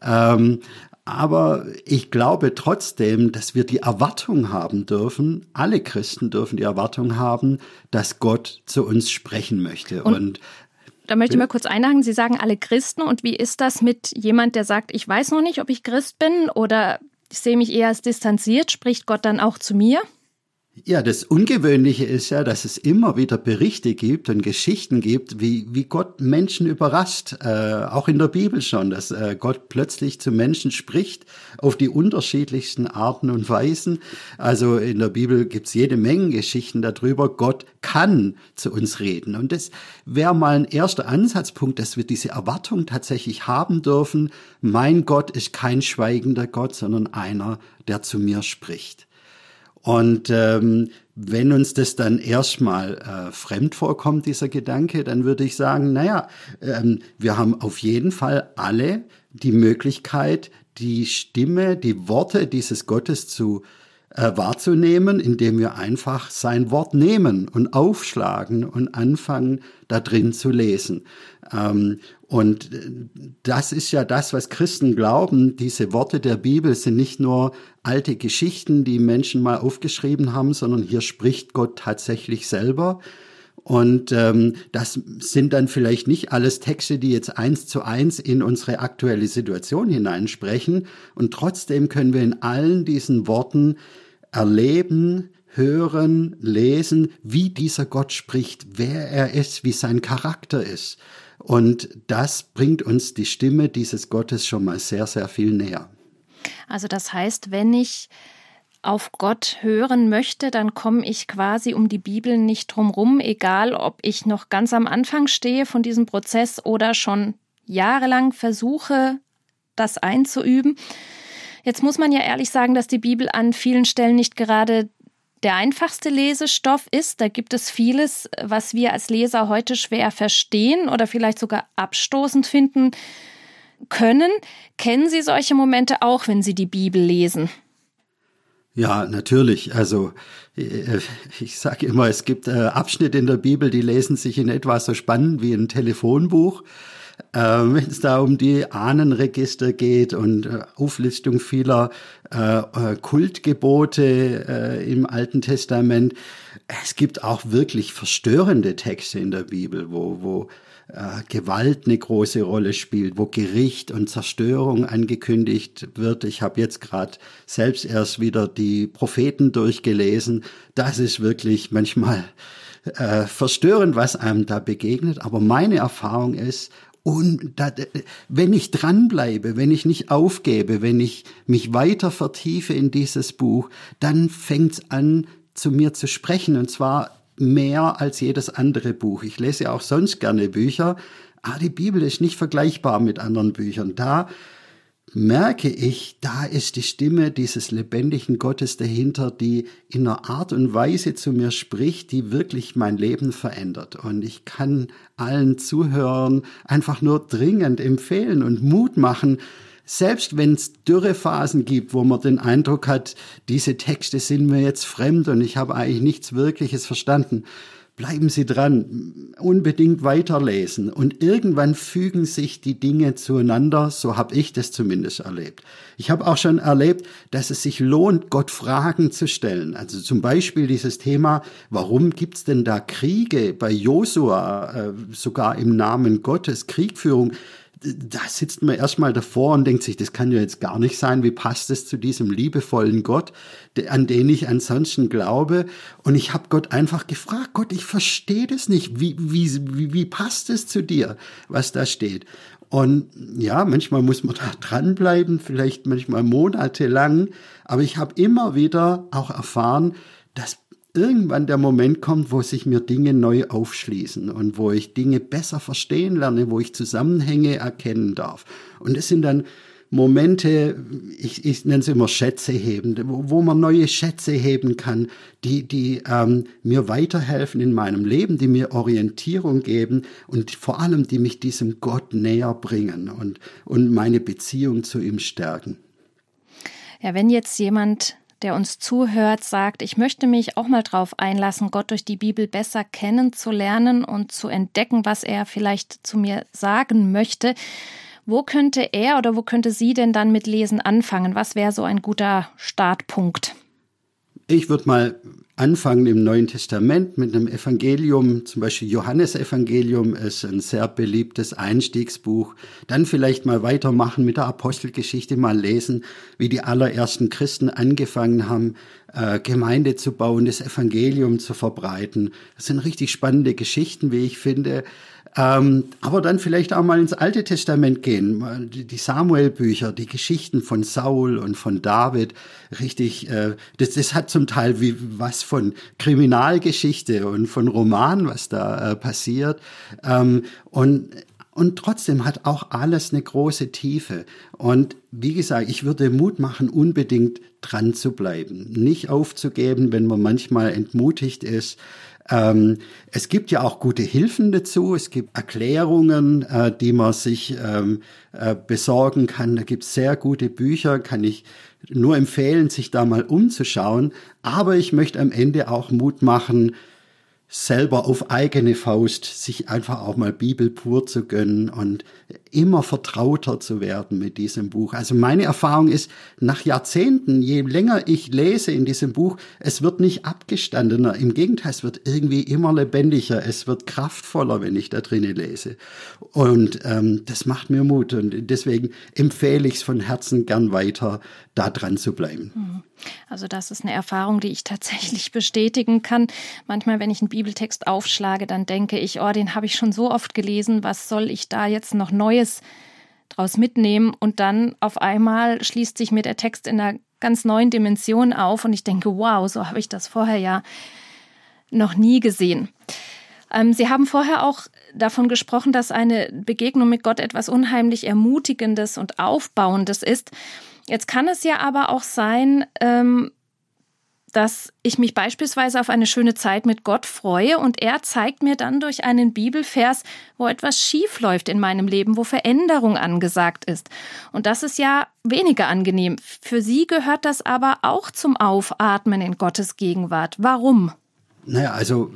Ähm, aber ich glaube trotzdem, dass wir die Erwartung haben dürfen, alle Christen dürfen die Erwartung haben, dass Gott zu uns sprechen möchte. Und, und da möchte ich mal kurz einhaken. Sie sagen alle Christen. Und wie ist das mit jemand, der sagt, ich weiß noch nicht, ob ich Christ bin oder ich sehe mich eher als distanziert? Spricht Gott dann auch zu mir? Ja, das Ungewöhnliche ist ja, dass es immer wieder Berichte gibt und Geschichten gibt, wie, wie Gott Menschen überrascht, äh, auch in der Bibel schon, dass äh, Gott plötzlich zu Menschen spricht auf die unterschiedlichsten Arten und Weisen. Also in der Bibel gibt's jede Menge Geschichten darüber. Gott kann zu uns reden. Und das wäre mal ein erster Ansatzpunkt, dass wir diese Erwartung tatsächlich haben dürfen. Mein Gott ist kein schweigender Gott, sondern einer, der zu mir spricht. Und ähm, wenn uns das dann erstmal äh, fremd vorkommt, dieser Gedanke, dann würde ich sagen, naja, ähm, wir haben auf jeden Fall alle die Möglichkeit, die Stimme, die Worte dieses Gottes zu äh, wahrzunehmen, indem wir einfach sein Wort nehmen und aufschlagen und anfangen, da drin zu lesen. Ähm, und äh, das ist ja das, was Christen glauben. Diese Worte der Bibel sind nicht nur alte Geschichten, die Menschen mal aufgeschrieben haben, sondern hier spricht Gott tatsächlich selber. Und ähm, das sind dann vielleicht nicht alles Texte, die jetzt eins zu eins in unsere aktuelle Situation hineinsprechen. Und trotzdem können wir in allen diesen Worten erleben, hören, lesen, wie dieser Gott spricht, wer er ist, wie sein Charakter ist. Und das bringt uns die Stimme dieses Gottes schon mal sehr, sehr viel näher. Also das heißt, wenn ich auf Gott hören möchte, dann komme ich quasi um die Bibel nicht drum egal ob ich noch ganz am Anfang stehe von diesem Prozess oder schon jahrelang versuche, das einzuüben. Jetzt muss man ja ehrlich sagen, dass die Bibel an vielen Stellen nicht gerade der einfachste Lesestoff ist. Da gibt es vieles, was wir als Leser heute schwer verstehen oder vielleicht sogar abstoßend finden können. Kennen Sie solche Momente auch, wenn Sie die Bibel lesen? Ja, natürlich. Also äh, ich sage immer, es gibt äh, Abschnitte in der Bibel, die lesen sich in etwa so spannend wie ein Telefonbuch. Äh, Wenn es da um die Ahnenregister geht und äh, Auflistung vieler äh, äh Kultgebote äh, im Alten Testament, es gibt auch wirklich verstörende Texte in der Bibel, wo, wo äh, Gewalt eine große Rolle spielt, wo Gericht und Zerstörung angekündigt wird. Ich habe jetzt gerade selbst erst wieder die Propheten durchgelesen. Das ist wirklich manchmal äh, verstörend, was einem da begegnet. Aber meine Erfahrung ist, und da, wenn ich dranbleibe, wenn ich nicht aufgebe, wenn ich mich weiter vertiefe in dieses Buch, dann fängt's an, zu mir zu sprechen. Und zwar mehr als jedes andere Buch. Ich lese auch sonst gerne Bücher, aber die Bibel ist nicht vergleichbar mit anderen Büchern. Da merke ich, da ist die Stimme dieses lebendigen Gottes dahinter, die in einer Art und Weise zu mir spricht, die wirklich mein Leben verändert. Und ich kann allen Zuhörern einfach nur dringend empfehlen und Mut machen, selbst wenn es Dürrephasen gibt, wo man den Eindruck hat, diese Texte sind mir jetzt fremd und ich habe eigentlich nichts Wirkliches verstanden, bleiben Sie dran, unbedingt weiterlesen und irgendwann fügen sich die Dinge zueinander, so habe ich das zumindest erlebt. Ich habe auch schon erlebt, dass es sich lohnt, Gott Fragen zu stellen. Also zum Beispiel dieses Thema, warum gibt's denn da Kriege bei Josua, äh, sogar im Namen Gottes, Kriegführung? Da sitzt man erstmal davor und denkt sich, das kann ja jetzt gar nicht sein. Wie passt es zu diesem liebevollen Gott, an den ich ansonsten glaube? Und ich habe Gott einfach gefragt, Gott, ich verstehe das nicht. Wie, wie, wie, wie passt es zu dir, was da steht? Und ja, manchmal muss man da <laughs> dranbleiben, vielleicht manchmal monatelang. Aber ich habe immer wieder auch erfahren, dass irgendwann der Moment kommt, wo sich mir Dinge neu aufschließen und wo ich Dinge besser verstehen lerne, wo ich Zusammenhänge erkennen darf. Und es sind dann Momente, ich, ich nenne es immer Schätze heben, wo, wo man neue Schätze heben kann, die, die ähm, mir weiterhelfen in meinem Leben, die mir Orientierung geben und vor allem, die mich diesem Gott näher bringen und, und meine Beziehung zu ihm stärken. Ja, wenn jetzt jemand der uns zuhört, sagt, ich möchte mich auch mal drauf einlassen, Gott durch die Bibel besser kennenzulernen und zu entdecken, was er vielleicht zu mir sagen möchte. Wo könnte er oder wo könnte sie denn dann mit Lesen anfangen? Was wäre so ein guter Startpunkt? Ich würde mal anfangen im Neuen Testament mit einem Evangelium, zum Beispiel Johannesevangelium ist ein sehr beliebtes Einstiegsbuch. Dann vielleicht mal weitermachen mit der Apostelgeschichte, mal lesen, wie die allerersten Christen angefangen haben, äh, Gemeinde zu bauen, das Evangelium zu verbreiten. Das sind richtig spannende Geschichten, wie ich finde. Ähm, aber dann vielleicht auch mal ins Alte Testament gehen, die Samuel-Bücher, die Geschichten von Saul und von David, richtig, äh, das, das hat zum Teil wie was von Kriminalgeschichte und von Roman, was da äh, passiert. Ähm, und und trotzdem hat auch alles eine große Tiefe. Und wie gesagt, ich würde Mut machen, unbedingt dran zu bleiben, nicht aufzugeben, wenn man manchmal entmutigt ist. Ähm, es gibt ja auch gute Hilfen dazu. Es gibt Erklärungen, äh, die man sich ähm, äh, besorgen kann. Da gibt es sehr gute Bücher, kann ich nur empfehlen, sich da mal umzuschauen. Aber ich möchte am Ende auch Mut machen, selber auf eigene Faust sich einfach auch mal Bibel pur zu gönnen und immer vertrauter zu werden mit diesem Buch. Also meine Erfahrung ist, nach Jahrzehnten, je länger ich lese in diesem Buch, es wird nicht abgestandener. Im Gegenteil, es wird irgendwie immer lebendiger. Es wird kraftvoller, wenn ich da drinnen lese. Und ähm, das macht mir Mut. Und deswegen empfehle ich es von Herzen gern weiter, da dran zu bleiben. Mhm. Also das ist eine Erfahrung, die ich <laughs> tatsächlich bestätigen kann. Manchmal, wenn ich einen Bibeltext aufschlage, dann denke ich, oh, den habe ich schon so oft gelesen, was soll ich da jetzt noch Neues draus mitnehmen? Und dann auf einmal schließt sich mir der Text in einer ganz neuen Dimension auf und ich denke, wow, so habe ich das vorher ja noch nie gesehen. Ähm, Sie haben vorher auch davon gesprochen, dass eine Begegnung mit Gott etwas unheimlich Ermutigendes und Aufbauendes ist. Jetzt kann es ja aber auch sein, ähm, dass ich mich beispielsweise auf eine schöne Zeit mit Gott freue und er zeigt mir dann durch einen Bibelvers, wo etwas schief läuft in meinem Leben, wo Veränderung angesagt ist. Und das ist ja weniger angenehm. Für Sie gehört das aber auch zum Aufatmen in Gottes Gegenwart. Warum? Naja, also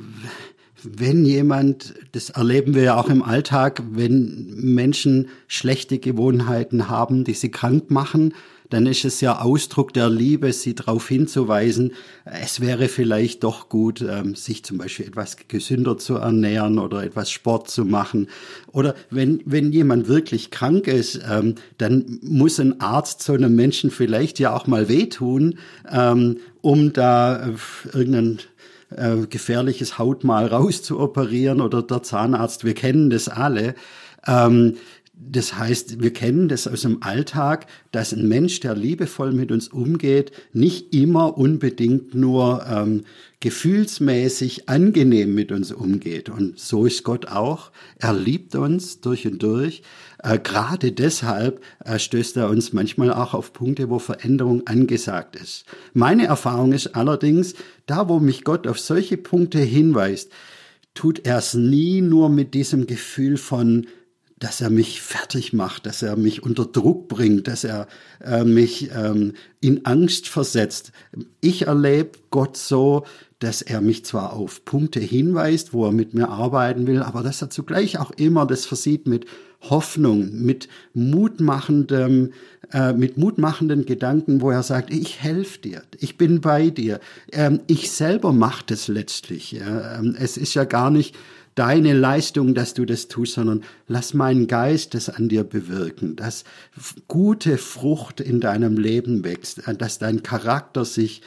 wenn jemand, das erleben wir ja auch im Alltag, wenn Menschen schlechte Gewohnheiten haben, die sie krank machen, dann ist es ja Ausdruck der Liebe, sie darauf hinzuweisen, es wäre vielleicht doch gut, ähm, sich zum Beispiel etwas gesünder zu ernähren oder etwas Sport zu machen. Oder wenn, wenn jemand wirklich krank ist, ähm, dann muss ein Arzt so einem Menschen vielleicht ja auch mal wehtun, ähm, um da äh, irgendein äh, gefährliches Hautmal rauszuoperieren oder der Zahnarzt, wir kennen das alle. Das heißt, wir kennen das aus dem Alltag, dass ein Mensch, der liebevoll mit uns umgeht, nicht immer unbedingt nur ähm, gefühlsmäßig angenehm mit uns umgeht. Und so ist Gott auch. Er liebt uns durch und durch. Äh, Gerade deshalb äh, stößt er uns manchmal auch auf Punkte, wo Veränderung angesagt ist. Meine Erfahrung ist allerdings, da wo mich Gott auf solche Punkte hinweist, tut er es nie nur mit diesem Gefühl von dass er mich fertig macht, dass er mich unter Druck bringt, dass er äh, mich ähm, in Angst versetzt. Ich erlebe Gott so, dass er mich zwar auf Punkte hinweist, wo er mit mir arbeiten will, aber dass er zugleich auch immer das versieht mit Hoffnung, mit mutmachendem, äh, mit mutmachenden Gedanken, wo er sagt, ich helfe dir, ich bin bei dir. Ähm, ich selber mache das letztlich. Ja. Ähm, es ist ja gar nicht deine Leistung, dass du das tust, sondern lass meinen Geist das an dir bewirken, dass gute Frucht in deinem Leben wächst, äh, dass dein Charakter sich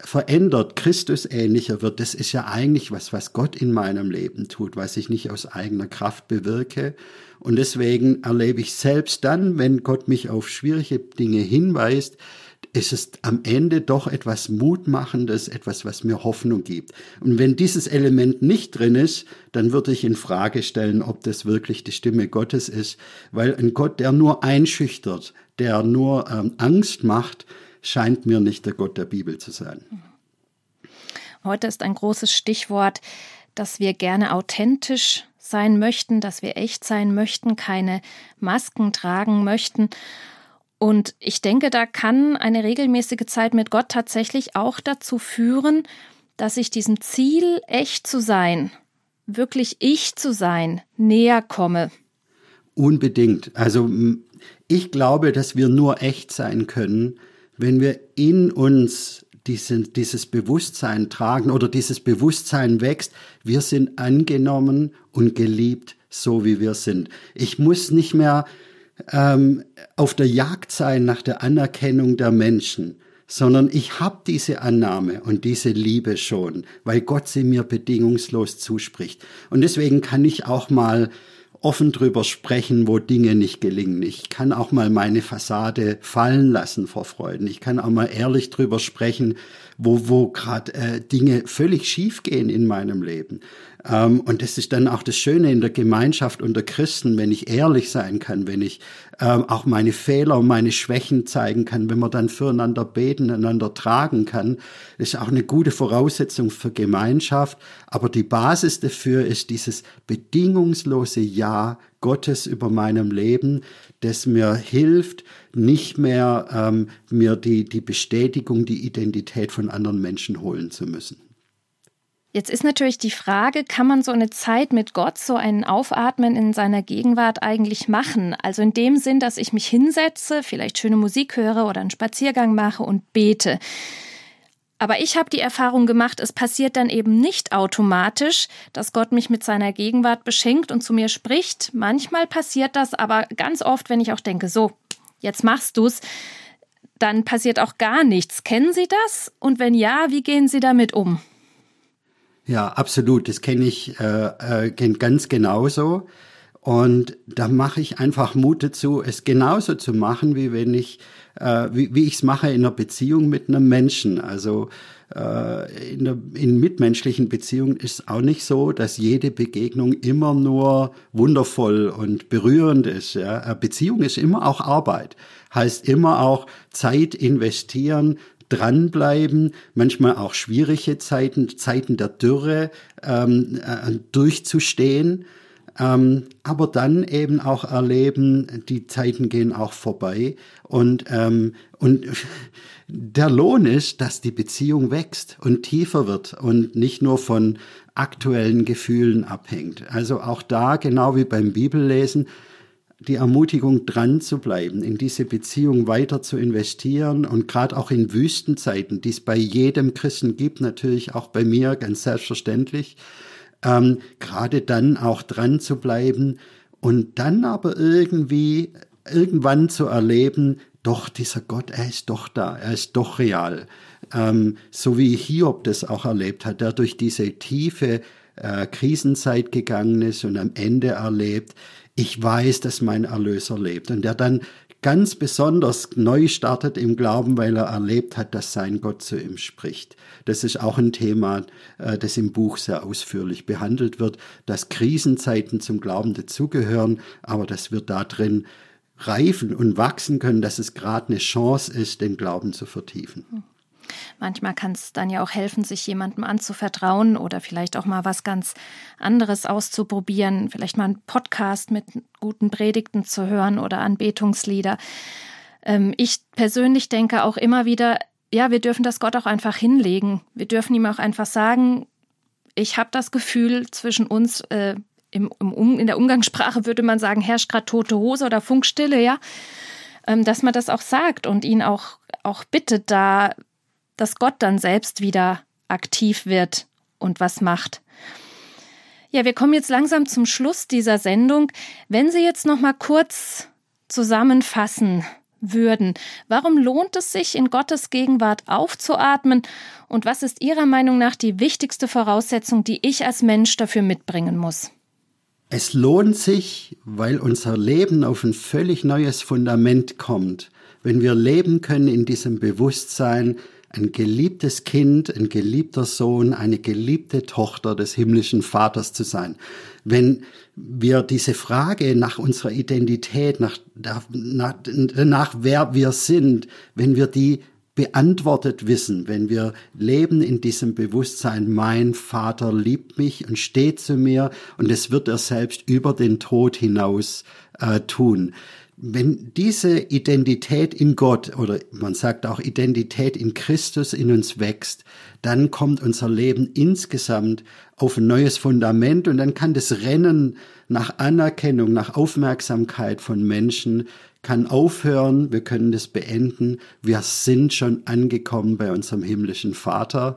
verändert, Christus ähnlicher wird, das ist ja eigentlich was, was Gott in meinem Leben tut, was ich nicht aus eigener Kraft bewirke. Und deswegen erlebe ich selbst dann, wenn Gott mich auf schwierige Dinge hinweist, ist es am Ende doch etwas Mutmachendes, etwas, was mir Hoffnung gibt. Und wenn dieses Element nicht drin ist, dann würde ich in Frage stellen, ob das wirklich die Stimme Gottes ist, weil ein Gott, der nur einschüchtert, der nur ähm, Angst macht, scheint mir nicht der Gott der Bibel zu sein. Heute ist ein großes Stichwort, dass wir gerne authentisch sein möchten, dass wir echt sein möchten, keine Masken tragen möchten. Und ich denke, da kann eine regelmäßige Zeit mit Gott tatsächlich auch dazu führen, dass ich diesem Ziel, echt zu sein, wirklich ich zu sein, näher komme. Unbedingt. Also ich glaube, dass wir nur echt sein können, wenn wir in uns diesen, dieses Bewusstsein tragen oder dieses Bewusstsein wächst, wir sind angenommen und geliebt, so wie wir sind. Ich muss nicht mehr ähm, auf der Jagd sein nach der Anerkennung der Menschen, sondern ich habe diese Annahme und diese Liebe schon, weil Gott sie mir bedingungslos zuspricht. Und deswegen kann ich auch mal offen drüber sprechen, wo Dinge nicht gelingen. Ich kann auch mal meine Fassade fallen lassen vor Freuden. Ich kann auch mal ehrlich drüber sprechen, wo, wo gerade äh, Dinge völlig schief gehen in meinem Leben. Ähm, und das ist dann auch das Schöne in der Gemeinschaft unter Christen, wenn ich ehrlich sein kann, wenn ich ähm, auch meine Fehler und meine Schwächen zeigen kann, wenn man dann füreinander beten, einander tragen kann. Ist auch eine gute Voraussetzung für Gemeinschaft. Aber die Basis dafür ist dieses bedingungslose Ja Gottes über meinem Leben, das mir hilft, nicht mehr ähm, mir die, die Bestätigung, die Identität von anderen Menschen holen zu müssen. Jetzt ist natürlich die Frage, kann man so eine Zeit mit Gott, so ein Aufatmen in seiner Gegenwart eigentlich machen? Also in dem Sinn, dass ich mich hinsetze, vielleicht schöne Musik höre oder einen Spaziergang mache und bete. Aber ich habe die Erfahrung gemacht, es passiert dann eben nicht automatisch, dass Gott mich mit seiner Gegenwart beschenkt und zu mir spricht. Manchmal passiert das, aber ganz oft, wenn ich auch denke, so, jetzt machst du's, dann passiert auch gar nichts. Kennen Sie das? Und wenn ja, wie gehen Sie damit um? Ja, absolut. Das kenne ich äh, äh, ganz genauso. Und da mache ich einfach Mut dazu, es genauso zu machen, wie wenn ich, äh, wie, wie ich es mache in einer Beziehung mit einem Menschen. Also äh, in, der, in mitmenschlichen Beziehungen ist auch nicht so, dass jede Begegnung immer nur wundervoll und berührend ist. Ja? Beziehung ist immer auch Arbeit, heißt immer auch Zeit investieren, dranbleiben, manchmal auch schwierige Zeiten, Zeiten der Dürre ähm, äh, durchzustehen. Ähm, aber dann eben auch erleben, die Zeiten gehen auch vorbei und, ähm, und <laughs> der Lohn ist, dass die Beziehung wächst und tiefer wird und nicht nur von aktuellen Gefühlen abhängt. Also auch da, genau wie beim Bibellesen, die Ermutigung dran zu bleiben, in diese Beziehung weiter zu investieren und gerade auch in Wüstenzeiten, die es bei jedem Christen gibt, natürlich auch bei mir ganz selbstverständlich, ähm, gerade dann auch dran zu bleiben und dann aber irgendwie irgendwann zu erleben, doch dieser Gott, er ist doch da, er ist doch real. Ähm, so wie Hiob das auch erlebt hat, der durch diese tiefe äh, Krisenzeit gegangen ist und am Ende erlebt, ich weiß, dass mein Erlöser lebt. Und der dann ganz besonders neu startet im Glauben, weil er erlebt hat, dass sein Gott zu ihm spricht. Das ist auch ein Thema, äh, das im Buch sehr ausführlich behandelt wird, dass Krisenzeiten zum Glauben dazugehören, aber dass wir da drin reifen und wachsen können, dass es gerade eine Chance ist, den Glauben zu vertiefen. Hm. Manchmal kann es dann ja auch helfen, sich jemandem anzuvertrauen oder vielleicht auch mal was ganz anderes auszuprobieren, vielleicht mal einen Podcast mit guten Predigten zu hören oder Anbetungslieder. Ähm, ich persönlich denke auch immer wieder, ja, wir dürfen das Gott auch einfach hinlegen. Wir dürfen ihm auch einfach sagen, ich habe das Gefühl, zwischen uns äh, im, im, in der Umgangssprache würde man sagen, herrscht gerade tote Hose oder Funkstille, ja. Ähm, dass man das auch sagt und ihn auch, auch bittet, da dass Gott dann selbst wieder aktiv wird und was macht. Ja, wir kommen jetzt langsam zum Schluss dieser Sendung. Wenn Sie jetzt noch mal kurz zusammenfassen würden, warum lohnt es sich in Gottes Gegenwart aufzuatmen und was ist Ihrer Meinung nach die wichtigste Voraussetzung, die ich als Mensch dafür mitbringen muss? Es lohnt sich, weil unser Leben auf ein völlig neues Fundament kommt, wenn wir leben können in diesem Bewusstsein, ein geliebtes Kind, ein geliebter Sohn, eine geliebte Tochter des himmlischen Vaters zu sein. Wenn wir diese Frage nach unserer Identität, nach, nach, nach wer wir sind, wenn wir die beantwortet wissen, wenn wir leben in diesem Bewusstsein, mein Vater liebt mich und steht zu mir und es wird er selbst über den Tod hinaus äh, tun wenn diese Identität in Gott oder man sagt auch Identität in Christus in uns wächst, dann kommt unser Leben insgesamt auf ein neues Fundament und dann kann das Rennen nach Anerkennung, nach Aufmerksamkeit von Menschen kann aufhören, wir können das beenden, wir sind schon angekommen bei unserem himmlischen Vater.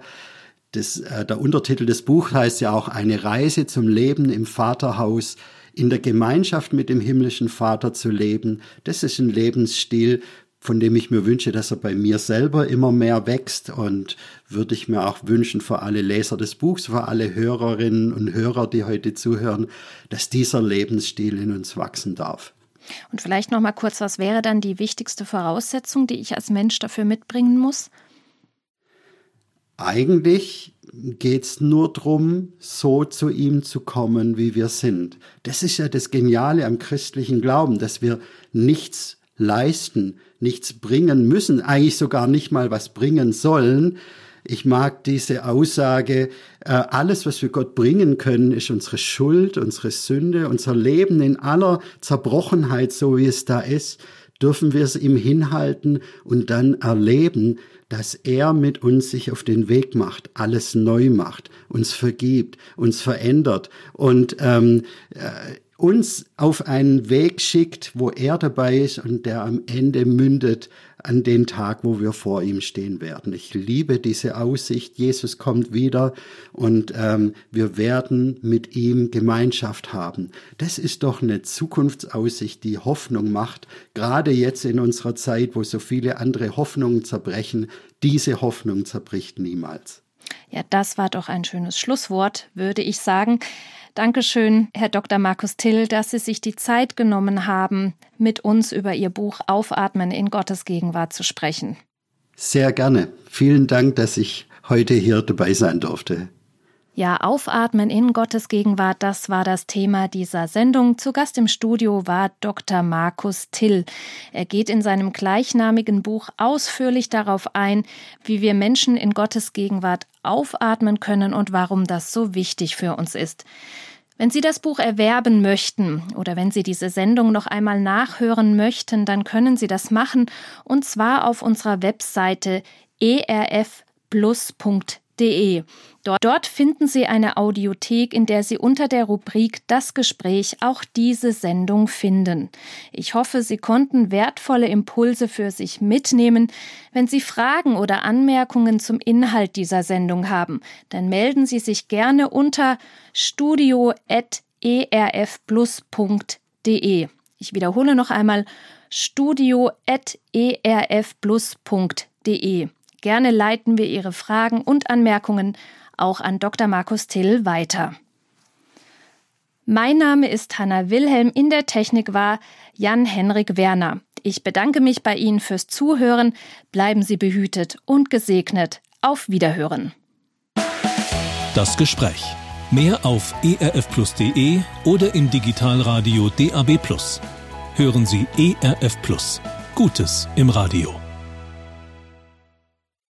Das, äh, der Untertitel des Buchs heißt ja auch eine Reise zum Leben im Vaterhaus in der Gemeinschaft mit dem himmlischen Vater zu leben, das ist ein Lebensstil, von dem ich mir wünsche, dass er bei mir selber immer mehr wächst und würde ich mir auch wünschen für alle Leser des Buchs, für alle Hörerinnen und Hörer, die heute zuhören, dass dieser Lebensstil in uns wachsen darf. Und vielleicht noch mal kurz, was wäre dann die wichtigste Voraussetzung, die ich als Mensch dafür mitbringen muss? Eigentlich geht's nur drum, so zu ihm zu kommen, wie wir sind. Das ist ja das Geniale am christlichen Glauben, dass wir nichts leisten, nichts bringen müssen, eigentlich sogar nicht mal was bringen sollen. Ich mag diese Aussage, äh, alles, was wir Gott bringen können, ist unsere Schuld, unsere Sünde, unser Leben in aller Zerbrochenheit, so wie es da ist. dürfen wir es ihm hinhalten und dann erleben, dass er mit uns sich auf den Weg macht, alles neu macht, uns vergibt, uns verändert und ähm, äh, uns auf einen Weg schickt, wo er dabei ist und der am Ende mündet an den Tag, wo wir vor ihm stehen werden. Ich liebe diese Aussicht. Jesus kommt wieder und ähm, wir werden mit ihm Gemeinschaft haben. Das ist doch eine Zukunftsaussicht, die Hoffnung macht. Gerade jetzt in unserer Zeit, wo so viele andere Hoffnungen zerbrechen, diese Hoffnung zerbricht niemals. Ja, das war doch ein schönes Schlusswort, würde ich sagen. Dankeschön, Herr Dr. Markus Till, dass Sie sich die Zeit genommen haben, mit uns über Ihr Buch Aufatmen in Gottes Gegenwart zu sprechen. Sehr gerne. Vielen Dank, dass ich heute hier dabei sein durfte. Ja, Aufatmen in Gottes Gegenwart, das war das Thema dieser Sendung. Zu Gast im Studio war Dr. Markus Till. Er geht in seinem gleichnamigen Buch ausführlich darauf ein, wie wir Menschen in Gottes Gegenwart aufatmen können und warum das so wichtig für uns ist. Wenn Sie das Buch erwerben möchten oder wenn Sie diese Sendung noch einmal nachhören möchten, dann können Sie das machen und zwar auf unserer Webseite erfplus.de. Dort, finden Sie eine Audiothek, in der Sie unter der Rubrik Das Gespräch auch diese Sendung finden. Ich hoffe, Sie konnten wertvolle Impulse für sich mitnehmen. Wenn Sie Fragen oder Anmerkungen zum Inhalt dieser Sendung haben, dann melden Sie sich gerne unter studio.erfplus.de. Ich wiederhole noch einmal studio.erfplus.de. Gerne leiten wir Ihre Fragen und Anmerkungen auch an Dr. Markus Till weiter. Mein Name ist Hanna Wilhelm, in der Technik war Jan-Henrik Werner. Ich bedanke mich bei Ihnen fürs Zuhören. Bleiben Sie behütet und gesegnet. Auf Wiederhören. Das Gespräch. Mehr auf erfplus.de oder im Digitalradio DAB+. Hören Sie ERF. Gutes im Radio.